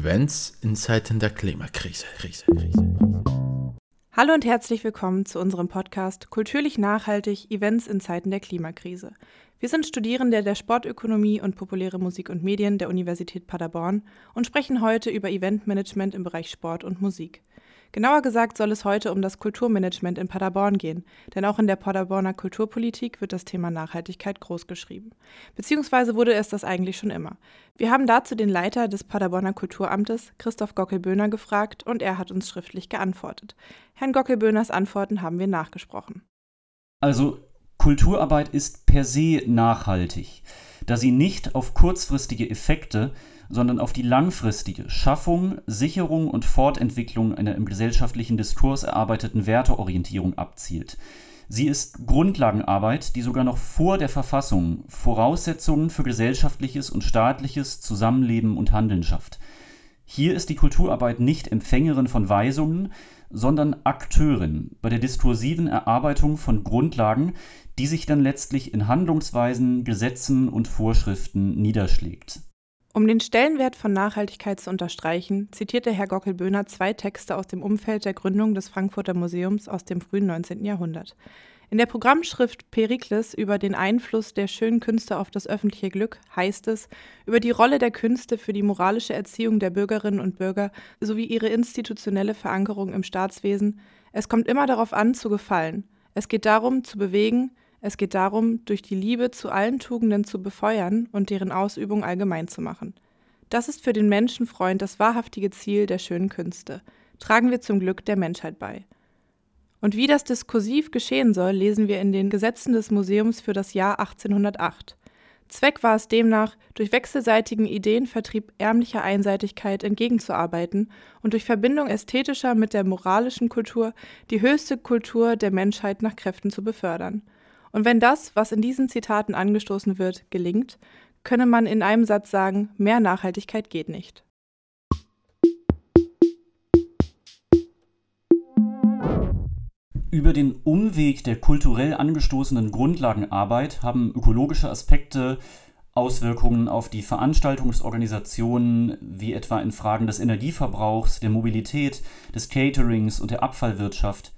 Events in Zeiten der Klimakrise. Hallo und herzlich willkommen zu unserem Podcast Kulturlich nachhaltig Events in Zeiten der Klimakrise. Wir sind Studierende der Sportökonomie und populäre Musik und Medien der Universität Paderborn und sprechen heute über Eventmanagement im Bereich Sport und Musik. Genauer gesagt soll es heute um das Kulturmanagement in Paderborn gehen, denn auch in der Paderborner Kulturpolitik wird das Thema Nachhaltigkeit großgeschrieben. Beziehungsweise wurde es das eigentlich schon immer. Wir haben dazu den Leiter des Paderborner Kulturamtes, Christoph Gockelböhner, gefragt und er hat uns schriftlich geantwortet. Herrn Gockelböhners Antworten haben wir nachgesprochen. Also Kulturarbeit ist per se nachhaltig, da sie nicht auf kurzfristige Effekte, sondern auf die langfristige Schaffung, Sicherung und Fortentwicklung einer im gesellschaftlichen Diskurs erarbeiteten Werteorientierung abzielt. Sie ist Grundlagenarbeit, die sogar noch vor der Verfassung Voraussetzungen für gesellschaftliches und staatliches Zusammenleben und Handeln schafft. Hier ist die Kulturarbeit nicht Empfängerin von Weisungen, sondern Akteurin bei der diskursiven Erarbeitung von Grundlagen, die sich dann letztlich in Handlungsweisen, Gesetzen und Vorschriften niederschlägt. Um den Stellenwert von Nachhaltigkeit zu unterstreichen, zitierte Herr Gockelböhner zwei Texte aus dem Umfeld der Gründung des Frankfurter Museums aus dem frühen 19. Jahrhundert. In der Programmschrift Perikles über den Einfluss der schönen Künste auf das öffentliche Glück heißt es, über die Rolle der Künste für die moralische Erziehung der Bürgerinnen und Bürger sowie ihre institutionelle Verankerung im Staatswesen, es kommt immer darauf an, zu gefallen. Es geht darum, zu bewegen, es geht darum, durch die Liebe zu allen Tugenden zu befeuern und deren Ausübung allgemein zu machen. Das ist für den Menschenfreund das wahrhaftige Ziel der schönen Künste. Tragen wir zum Glück der Menschheit bei. Und wie das diskursiv geschehen soll, lesen wir in den Gesetzen des Museums für das Jahr 1808. Zweck war es demnach, durch wechselseitigen Ideenvertrieb ärmlicher Einseitigkeit entgegenzuarbeiten und durch Verbindung ästhetischer mit der moralischen Kultur die höchste Kultur der Menschheit nach Kräften zu befördern. Und wenn das, was in diesen Zitaten angestoßen wird, gelingt, könne man in einem Satz sagen, mehr Nachhaltigkeit geht nicht. Über den Umweg der kulturell angestoßenen Grundlagenarbeit haben ökologische Aspekte Auswirkungen auf die Veranstaltungsorganisationen, wie etwa in Fragen des Energieverbrauchs, der Mobilität, des Caterings und der Abfallwirtschaft.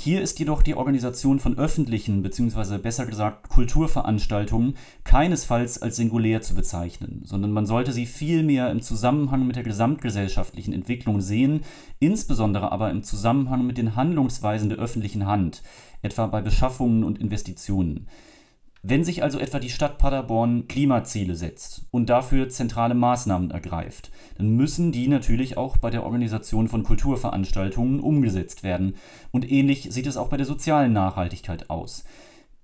Hier ist jedoch die Organisation von öffentlichen bzw. besser gesagt Kulturveranstaltungen keinesfalls als singulär zu bezeichnen, sondern man sollte sie vielmehr im Zusammenhang mit der gesamtgesellschaftlichen Entwicklung sehen, insbesondere aber im Zusammenhang mit den Handlungsweisen der öffentlichen Hand, etwa bei Beschaffungen und Investitionen. Wenn sich also etwa die Stadt Paderborn Klimaziele setzt und dafür zentrale Maßnahmen ergreift, dann müssen die natürlich auch bei der Organisation von Kulturveranstaltungen umgesetzt werden. Und ähnlich sieht es auch bei der sozialen Nachhaltigkeit aus.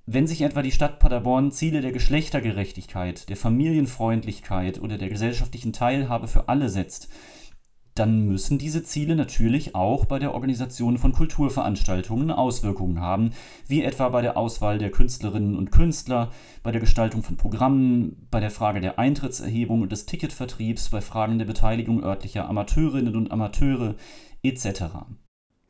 Wenn sich etwa die Stadt Paderborn Ziele der Geschlechtergerechtigkeit, der Familienfreundlichkeit oder der gesellschaftlichen Teilhabe für alle setzt, dann müssen diese Ziele natürlich auch bei der Organisation von Kulturveranstaltungen Auswirkungen haben, wie etwa bei der Auswahl der Künstlerinnen und Künstler, bei der Gestaltung von Programmen, bei der Frage der Eintrittserhebung und des Ticketvertriebs, bei Fragen der Beteiligung örtlicher Amateurinnen und Amateure etc.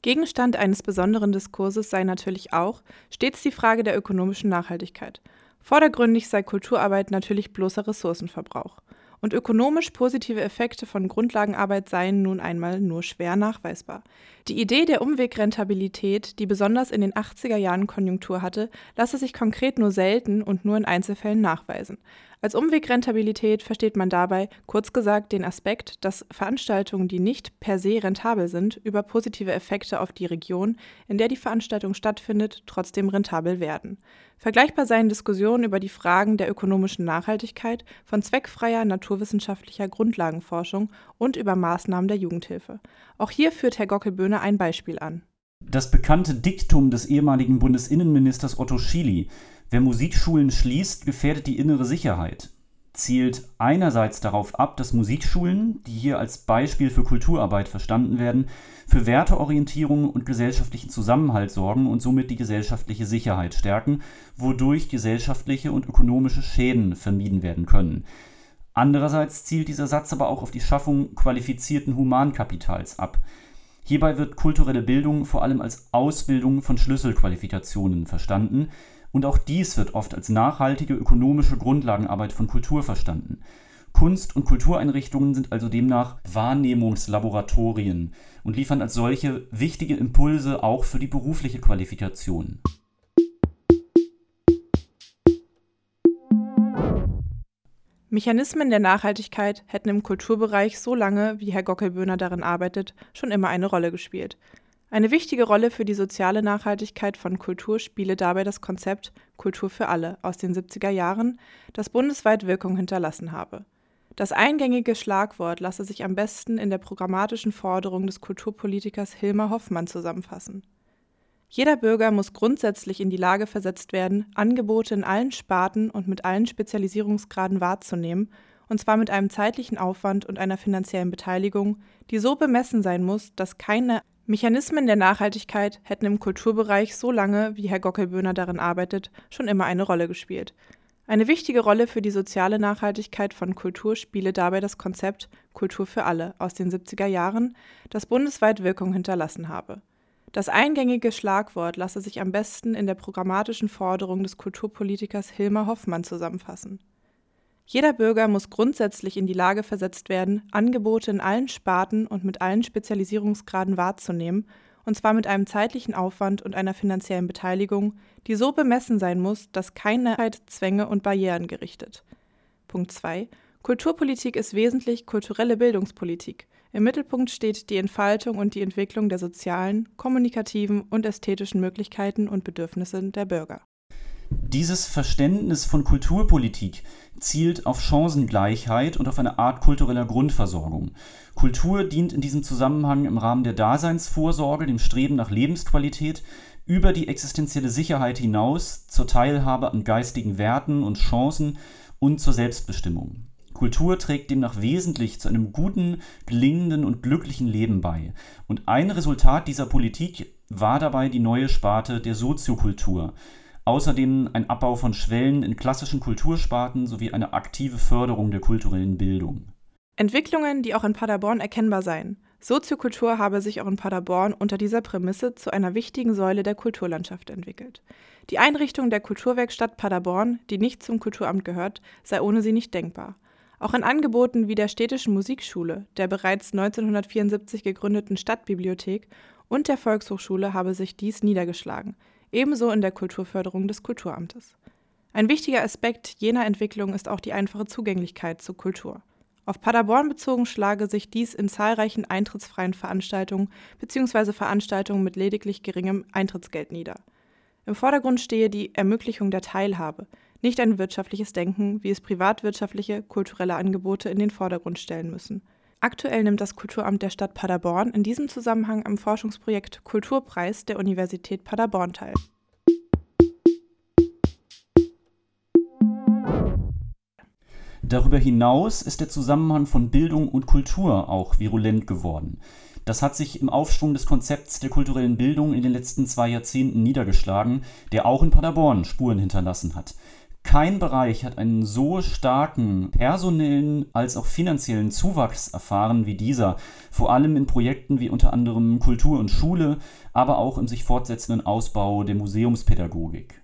Gegenstand eines besonderen Diskurses sei natürlich auch stets die Frage der ökonomischen Nachhaltigkeit. Vordergründig sei Kulturarbeit natürlich bloßer Ressourcenverbrauch und ökonomisch positive Effekte von Grundlagenarbeit seien nun einmal nur schwer nachweisbar. Die Idee der Umwegrentabilität, die besonders in den 80er Jahren Konjunktur hatte, lasse sich konkret nur selten und nur in Einzelfällen nachweisen. Als Umwegrentabilität versteht man dabei, kurz gesagt, den Aspekt, dass Veranstaltungen, die nicht per se rentabel sind, über positive Effekte auf die Region, in der die Veranstaltung stattfindet, trotzdem rentabel werden. Vergleichbar seien Diskussionen über die Fragen der ökonomischen Nachhaltigkeit von zweckfreier naturwissenschaftlicher Grundlagenforschung und über Maßnahmen der Jugendhilfe. Auch hier führt Herr Gockelböhne ein Beispiel an. Das bekannte Diktum des ehemaligen Bundesinnenministers Otto Schily Wer Musikschulen schließt, gefährdet die innere Sicherheit, zielt einerseits darauf ab, dass Musikschulen, die hier als Beispiel für Kulturarbeit verstanden werden, für Werteorientierung und gesellschaftlichen Zusammenhalt sorgen und somit die gesellschaftliche Sicherheit stärken, wodurch gesellschaftliche und ökonomische Schäden vermieden werden können. Andererseits zielt dieser Satz aber auch auf die Schaffung qualifizierten Humankapitals ab. Hierbei wird kulturelle Bildung vor allem als Ausbildung von Schlüsselqualifikationen verstanden, und auch dies wird oft als nachhaltige ökonomische Grundlagenarbeit von Kultur verstanden. Kunst- und Kultureinrichtungen sind also demnach Wahrnehmungslaboratorien und liefern als solche wichtige Impulse auch für die berufliche Qualifikation. Mechanismen der Nachhaltigkeit hätten im Kulturbereich so lange, wie Herr Gockelböhner darin arbeitet, schon immer eine Rolle gespielt. Eine wichtige Rolle für die soziale Nachhaltigkeit von Kultur spiele dabei das Konzept Kultur für alle aus den 70er Jahren, das bundesweit Wirkung hinterlassen habe. Das eingängige Schlagwort lasse sich am besten in der programmatischen Forderung des Kulturpolitikers Hilmar Hoffmann zusammenfassen. Jeder Bürger muss grundsätzlich in die Lage versetzt werden, Angebote in allen Sparten und mit allen Spezialisierungsgraden wahrzunehmen, und zwar mit einem zeitlichen Aufwand und einer finanziellen Beteiligung, die so bemessen sein muss, dass keine Mechanismen der Nachhaltigkeit hätten im Kulturbereich so lange, wie Herr Gockelböhner darin arbeitet, schon immer eine Rolle gespielt. Eine wichtige Rolle für die soziale Nachhaltigkeit von Kultur spiele dabei das Konzept Kultur für alle aus den 70er Jahren, das bundesweit Wirkung hinterlassen habe. Das eingängige Schlagwort lasse sich am besten in der programmatischen Forderung des Kulturpolitikers Hilmar Hoffmann zusammenfassen. Jeder Bürger muss grundsätzlich in die Lage versetzt werden, Angebote in allen Sparten und mit allen Spezialisierungsgraden wahrzunehmen, und zwar mit einem zeitlichen Aufwand und einer finanziellen Beteiligung, die so bemessen sein muss, dass keine Zwänge und Barrieren gerichtet. Punkt 2. Kulturpolitik ist wesentlich kulturelle Bildungspolitik. Im Mittelpunkt steht die Entfaltung und die Entwicklung der sozialen, kommunikativen und ästhetischen Möglichkeiten und Bedürfnisse der Bürger. Dieses Verständnis von Kulturpolitik zielt auf Chancengleichheit und auf eine Art kultureller Grundversorgung. Kultur dient in diesem Zusammenhang im Rahmen der Daseinsvorsorge, dem Streben nach Lebensqualität, über die existenzielle Sicherheit hinaus zur Teilhabe an geistigen Werten und Chancen und zur Selbstbestimmung. Kultur trägt demnach wesentlich zu einem guten, gelingenden und glücklichen Leben bei. Und ein Resultat dieser Politik war dabei die neue Sparte der Soziokultur. Außerdem ein Abbau von Schwellen in klassischen Kultursparten sowie eine aktive Förderung der kulturellen Bildung. Entwicklungen, die auch in Paderborn erkennbar seien. Soziokultur habe sich auch in Paderborn unter dieser Prämisse zu einer wichtigen Säule der Kulturlandschaft entwickelt. Die Einrichtung der Kulturwerkstatt Paderborn, die nicht zum Kulturamt gehört, sei ohne sie nicht denkbar. Auch in Angeboten wie der Städtischen Musikschule, der bereits 1974 gegründeten Stadtbibliothek und der Volkshochschule habe sich dies niedergeschlagen, ebenso in der Kulturförderung des Kulturamtes. Ein wichtiger Aspekt jener Entwicklung ist auch die einfache Zugänglichkeit zur Kultur. Auf Paderborn bezogen schlage sich dies in zahlreichen eintrittsfreien Veranstaltungen bzw. Veranstaltungen mit lediglich geringem Eintrittsgeld nieder. Im Vordergrund stehe die Ermöglichung der Teilhabe, nicht ein wirtschaftliches Denken, wie es privatwirtschaftliche, kulturelle Angebote in den Vordergrund stellen müssen. Aktuell nimmt das Kulturamt der Stadt Paderborn in diesem Zusammenhang am Forschungsprojekt Kulturpreis der Universität Paderborn teil. Darüber hinaus ist der Zusammenhang von Bildung und Kultur auch virulent geworden. Das hat sich im Aufschwung des Konzepts der kulturellen Bildung in den letzten zwei Jahrzehnten niedergeschlagen, der auch in Paderborn Spuren hinterlassen hat. Kein Bereich hat einen so starken personellen als auch finanziellen Zuwachs erfahren wie dieser, vor allem in Projekten wie unter anderem Kultur und Schule, aber auch im sich fortsetzenden Ausbau der Museumspädagogik.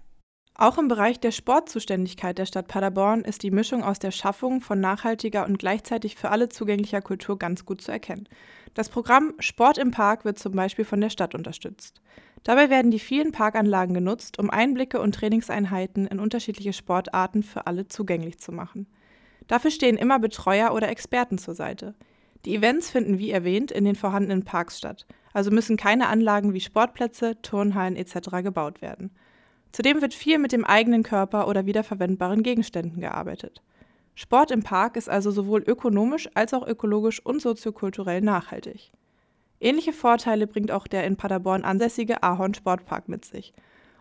Auch im Bereich der Sportzuständigkeit der Stadt Paderborn ist die Mischung aus der Schaffung von nachhaltiger und gleichzeitig für alle zugänglicher Kultur ganz gut zu erkennen. Das Programm Sport im Park wird zum Beispiel von der Stadt unterstützt. Dabei werden die vielen Parkanlagen genutzt, um Einblicke und Trainingseinheiten in unterschiedliche Sportarten für alle zugänglich zu machen. Dafür stehen immer Betreuer oder Experten zur Seite. Die Events finden wie erwähnt in den vorhandenen Parks statt, also müssen keine Anlagen wie Sportplätze, Turnhallen etc. gebaut werden. Zudem wird viel mit dem eigenen Körper oder wiederverwendbaren Gegenständen gearbeitet. Sport im Park ist also sowohl ökonomisch als auch ökologisch und soziokulturell nachhaltig. Ähnliche Vorteile bringt auch der in Paderborn ansässige Ahorn Sportpark mit sich.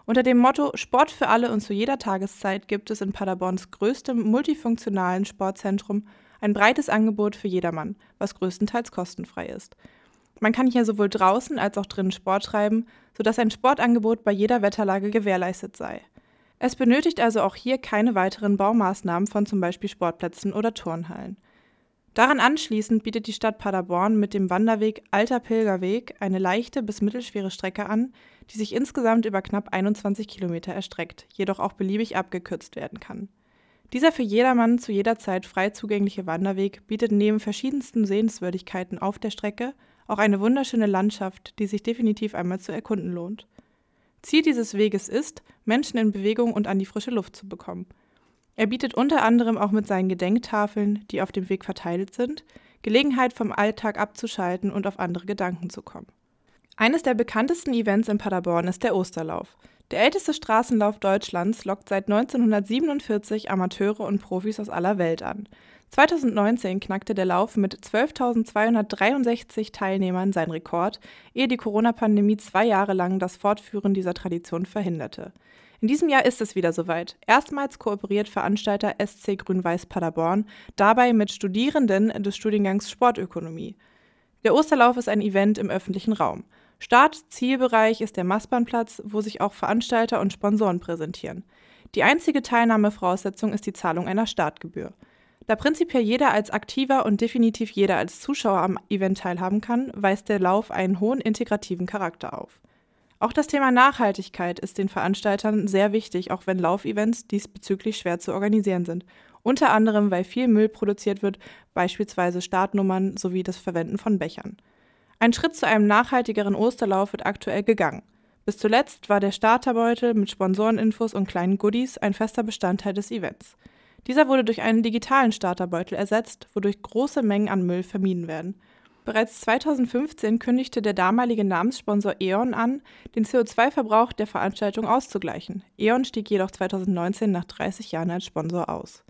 Unter dem Motto Sport für alle und zu jeder Tageszeit gibt es in Paderborns größtem multifunktionalen Sportzentrum ein breites Angebot für jedermann, was größtenteils kostenfrei ist. Man kann hier sowohl draußen als auch drinnen Sport treiben, sodass ein Sportangebot bei jeder Wetterlage gewährleistet sei. Es benötigt also auch hier keine weiteren Baumaßnahmen von zum Beispiel Sportplätzen oder Turnhallen. Daran anschließend bietet die Stadt Paderborn mit dem Wanderweg Alter Pilgerweg eine leichte bis mittelschwere Strecke an, die sich insgesamt über knapp 21 Kilometer erstreckt, jedoch auch beliebig abgekürzt werden kann. Dieser für jedermann zu jeder Zeit frei zugängliche Wanderweg bietet neben verschiedensten Sehenswürdigkeiten auf der Strecke auch eine wunderschöne Landschaft, die sich definitiv einmal zu erkunden lohnt. Ziel dieses Weges ist, Menschen in Bewegung und an die frische Luft zu bekommen. Er bietet unter anderem auch mit seinen Gedenktafeln, die auf dem Weg verteilt sind, Gelegenheit vom Alltag abzuschalten und auf andere Gedanken zu kommen. Eines der bekanntesten Events in Paderborn ist der Osterlauf. Der älteste Straßenlauf Deutschlands lockt seit 1947 Amateure und Profis aus aller Welt an. 2019 knackte der Lauf mit 12.263 Teilnehmern seinen Rekord, ehe die Corona-Pandemie zwei Jahre lang das Fortführen dieser Tradition verhinderte. In diesem Jahr ist es wieder soweit. Erstmals kooperiert Veranstalter SC Grün-Weiß Paderborn dabei mit Studierenden des Studiengangs Sportökonomie. Der Osterlauf ist ein Event im öffentlichen Raum. Start-Zielbereich ist der Mastbahnplatz, wo sich auch Veranstalter und Sponsoren präsentieren. Die einzige Teilnahmevoraussetzung ist die Zahlung einer Startgebühr. Da prinzipiell jeder als Aktiver und definitiv jeder als Zuschauer am Event teilhaben kann, weist der Lauf einen hohen integrativen Charakter auf. Auch das Thema Nachhaltigkeit ist den Veranstaltern sehr wichtig, auch wenn Laufevents diesbezüglich schwer zu organisieren sind. Unter anderem, weil viel Müll produziert wird, beispielsweise Startnummern sowie das Verwenden von Bechern. Ein Schritt zu einem nachhaltigeren Osterlauf wird aktuell gegangen. Bis zuletzt war der Starterbeutel mit Sponsoreninfos und kleinen Goodies ein fester Bestandteil des Events. Dieser wurde durch einen digitalen Starterbeutel ersetzt, wodurch große Mengen an Müll vermieden werden. Bereits 2015 kündigte der damalige Namenssponsor E.ON an, den CO2-Verbrauch der Veranstaltung auszugleichen. E.ON stieg jedoch 2019 nach 30 Jahren als Sponsor aus.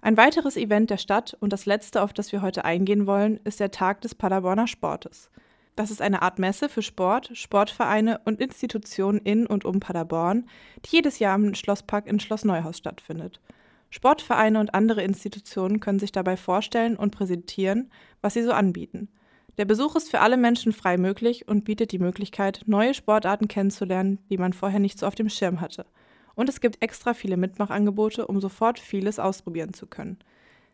Ein weiteres Event der Stadt und das letzte, auf das wir heute eingehen wollen, ist der Tag des Paderborner Sportes. Das ist eine Art Messe für Sport, Sportvereine und Institutionen in und um Paderborn, die jedes Jahr im Schlosspark in Schloss Neuhaus stattfindet. Sportvereine und andere Institutionen können sich dabei vorstellen und präsentieren, was sie so anbieten. Der Besuch ist für alle Menschen frei möglich und bietet die Möglichkeit, neue Sportarten kennenzulernen, die man vorher nicht so auf dem Schirm hatte – und es gibt extra viele Mitmachangebote, um sofort vieles ausprobieren zu können.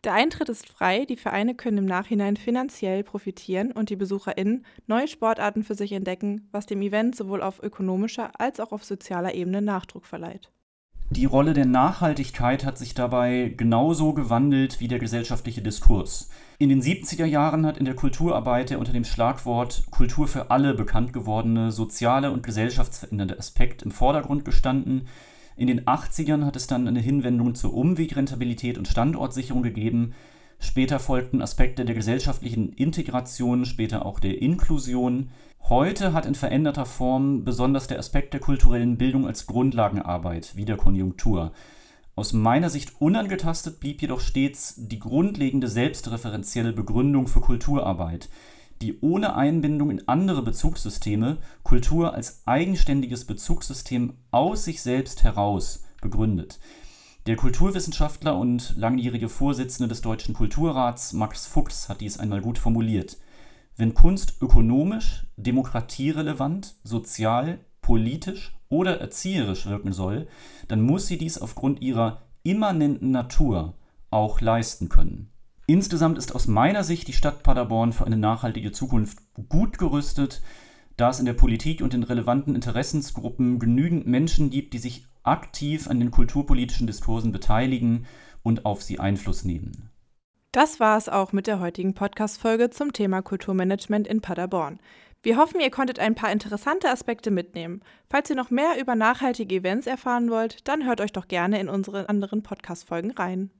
Der Eintritt ist frei, die Vereine können im Nachhinein finanziell profitieren und die BesucherInnen neue Sportarten für sich entdecken, was dem Event sowohl auf ökonomischer als auch auf sozialer Ebene Nachdruck verleiht. Die Rolle der Nachhaltigkeit hat sich dabei genauso gewandelt wie der gesellschaftliche Diskurs. In den 70er Jahren hat in der Kulturarbeit der unter dem Schlagwort Kultur für alle bekannt gewordene soziale und gesellschaftsverändernde Aspekt im Vordergrund gestanden, in den 80ern hat es dann eine Hinwendung zur Umwegrentabilität und Standortsicherung gegeben. Später folgten Aspekte der gesellschaftlichen Integration, später auch der Inklusion. Heute hat in veränderter Form besonders der Aspekt der kulturellen Bildung als Grundlagenarbeit wieder Konjunktur. Aus meiner Sicht unangetastet blieb jedoch stets die grundlegende selbstreferenzielle Begründung für Kulturarbeit, die ohne Einbindung in andere Bezugssysteme Kultur als eigenständiges Bezugssystem aus sich selbst heraus begründet. Der Kulturwissenschaftler und langjährige Vorsitzende des Deutschen Kulturrats Max Fuchs hat dies einmal gut formuliert. Wenn Kunst ökonomisch, demokratierelevant, sozial, politisch oder erzieherisch wirken soll, dann muss sie dies aufgrund ihrer immanenten Natur auch leisten können. Insgesamt ist aus meiner Sicht die Stadt Paderborn für eine nachhaltige Zukunft gut gerüstet, da es in der Politik und in relevanten Interessensgruppen genügend Menschen gibt, die sich aktiv an den kulturpolitischen Diskursen beteiligen und auf sie Einfluss nehmen. Das war es auch mit der heutigen Podcast-Folge zum Thema Kulturmanagement in Paderborn. Wir hoffen, ihr konntet ein paar interessante Aspekte mitnehmen. Falls ihr noch mehr über nachhaltige Events erfahren wollt, dann hört euch doch gerne in unsere anderen Podcast-Folgen rein.